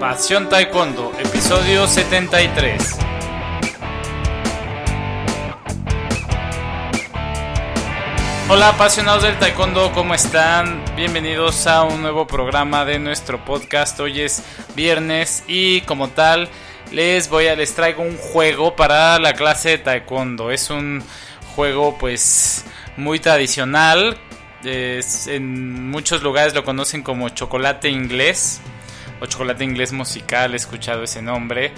Pasión Taekwondo, episodio 73. Hola apasionados del taekwondo, ¿cómo están? Bienvenidos a un nuevo programa de nuestro podcast. Hoy es viernes y como tal les voy a les traigo un juego para la clase de taekwondo. Es un juego pues muy tradicional. en muchos lugares lo conocen como chocolate inglés chocolate inglés musical, he escuchado ese nombre.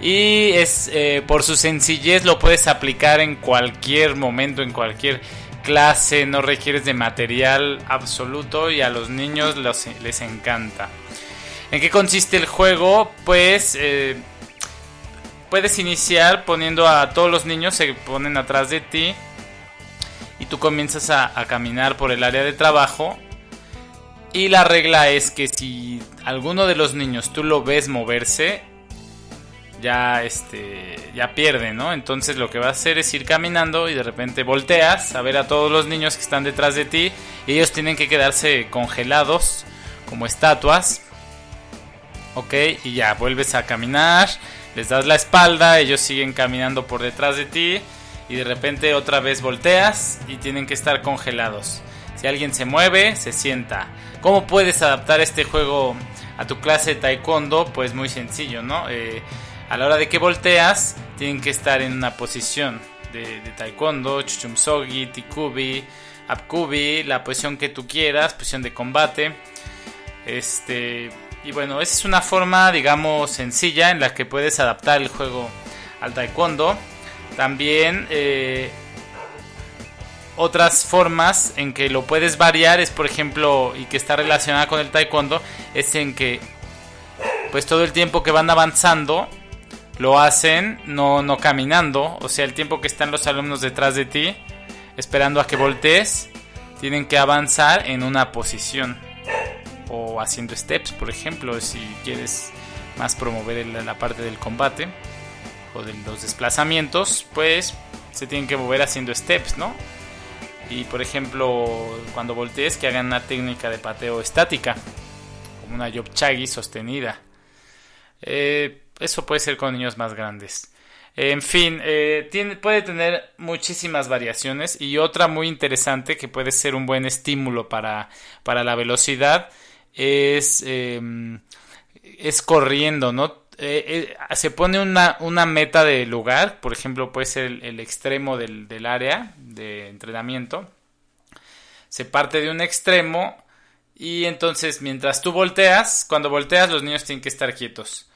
Y es eh, por su sencillez lo puedes aplicar en cualquier momento, en cualquier clase, no requieres de material absoluto y a los niños les encanta. ¿En qué consiste el juego? Pues eh, puedes iniciar poniendo a todos los niños, se ponen atrás de ti y tú comienzas a, caminar por el área de trabajo. Y la regla es que si alguno de los niños tú lo ves moverse, ya este ya pierde, ¿no? Entonces lo que va a hacer es ir caminando y de repente volteas a ver a todos los niños que están detrás de ti y ellos tienen que quedarse congelados como estatuas. Ok, y ya vuelves a caminar, les das la espalda, ellos siguen caminando por detrás de ti y de repente otra vez volteas y tienen que estar congelados. Si alguien se mueve, se sienta. ¿Cómo puedes adaptar este juego a tu clase de taekwondo? Pues muy sencillo, ¿no? Eh, a la hora de que volteas, tienen que estar en una posición de, taekwondo, chuchumsogi, tikubi, apkubi, la posición que tú quieras, posición de combate. Este, y bueno, esa es una forma, digamos, sencilla en la que puedes adaptar el juego al taekwondo. También eh, otras formas en que lo puedes variar es, por ejemplo, y que está relacionada con el taekwondo, es en que pues todo el tiempo que van avanzando lo hacen no, no caminando, o sea, el tiempo que están los alumnos detrás de ti, esperando a que voltees, tienen que avanzar en una posición. O haciendo steps, por ejemplo, si quieres más promover la parte del combate o de los desplazamientos, pues se tienen que mover haciendo steps, ¿no? Y por ejemplo, cuando voltees, que hagan una técnica de pateo estática, como una yopchagi sostenida. Eh, eso puede ser con niños más grandes. En fin, eh, puede tener muchísimas variaciones y otra muy interesante que puede ser un buen estímulo para, para la velocidad es, em, es corriendo, ¿no? Eh, eh, se pone una, una, meta de lugar, por ejemplo, puede ser el, extremo del, del, área de entrenamiento. Se parte de un extremo y entonces mientras tú volteas, cuando volteas los niños tienen que estar quietos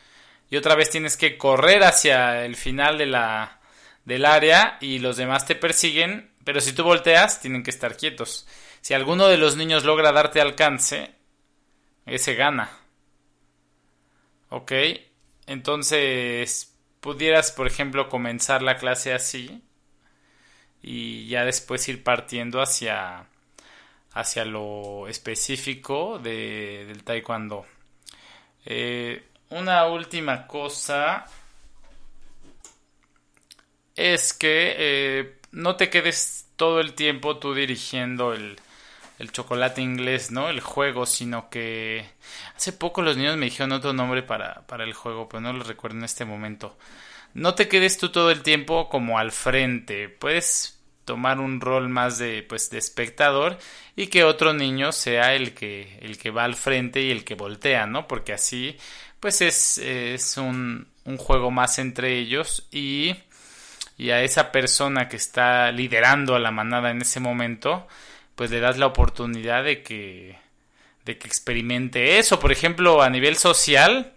y otra vez tienes que correr hacia el final de la, del área y los demás te persiguen, pero si tú volteas tienen que estar quietos. Si alguno de los niños logra darte alcance, ese gana. ¿Ok? Entonces, pudieras, por ejemplo, comenzar la clase así y ya después ir partiendo hacia, hacia lo específico de, del taekwondo. Eh, una última cosa es que eh, no te quedes todo el tiempo tú dirigiendo el, el chocolate inglés, ¿no? El juego, sino que hace poco los niños me dijeron otro nombre para, para el juego, pero no lo recuerdo en este momento. No te quedes tú todo el tiempo como al frente, puedes tomar un rol más de pues de espectador y que otro niño sea el que el que va al frente y el que voltea, ¿no? Porque así pues es, es un, un, juego más entre ellos y, y a esa persona que está liderando a la manada en ese momento, pues le das la oportunidad de que, de que experimente eso. Por ejemplo, a nivel social,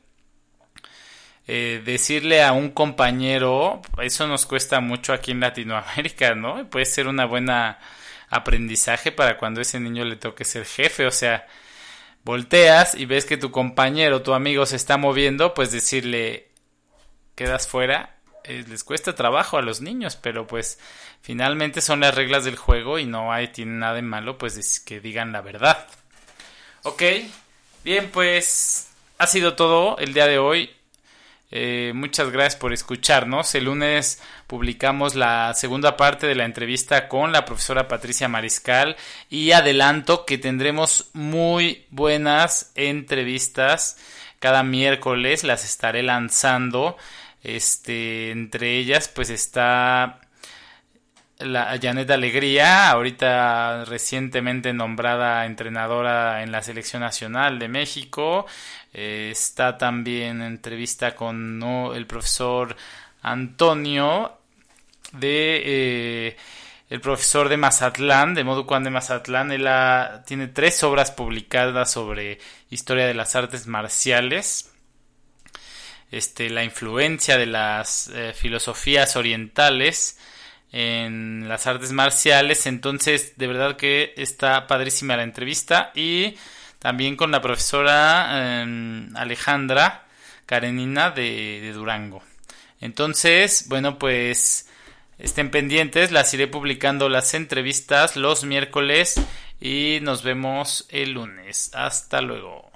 eh, decirle a un compañero, eso nos cuesta mucho aquí en Latinoamérica, ¿no? Puede ser una buena aprendizaje para cuando ese niño le toque ser jefe, o sea, volteas y ves que tu compañero, tu amigo se está moviendo, pues decirle, quedas fuera, eh, les cuesta trabajo a los niños, pero pues finalmente son las reglas del juego y no hay, tiene nada de malo, pues que digan la verdad. Ok, bien, pues ha sido todo el día de hoy. Eh, muchas gracias por escucharnos. El lunes publicamos la segunda parte de la entrevista con la profesora Patricia Mariscal y adelanto que tendremos muy buenas entrevistas cada miércoles las estaré lanzando. Este, entre ellas, pues está la Janet Alegría, ahorita recientemente nombrada entrenadora en la selección nacional de México. Eh, está también entrevista con el profesor Antonio de eh, el profesor de Mazatlán, de Moducuan de Mazatlán. Él tiene tres obras publicadas sobre historia de las artes marciales. Este, la influencia de las eh, filosofías orientales en las artes marciales. Entonces, de verdad que está padrísima la entrevista. Y también con la profesora em, Alejandra Karenina de, de Durango. Entonces, bueno, pues estén pendientes. Las iré publicando las entrevistas los miércoles. Y nos vemos el lunes. Hasta luego.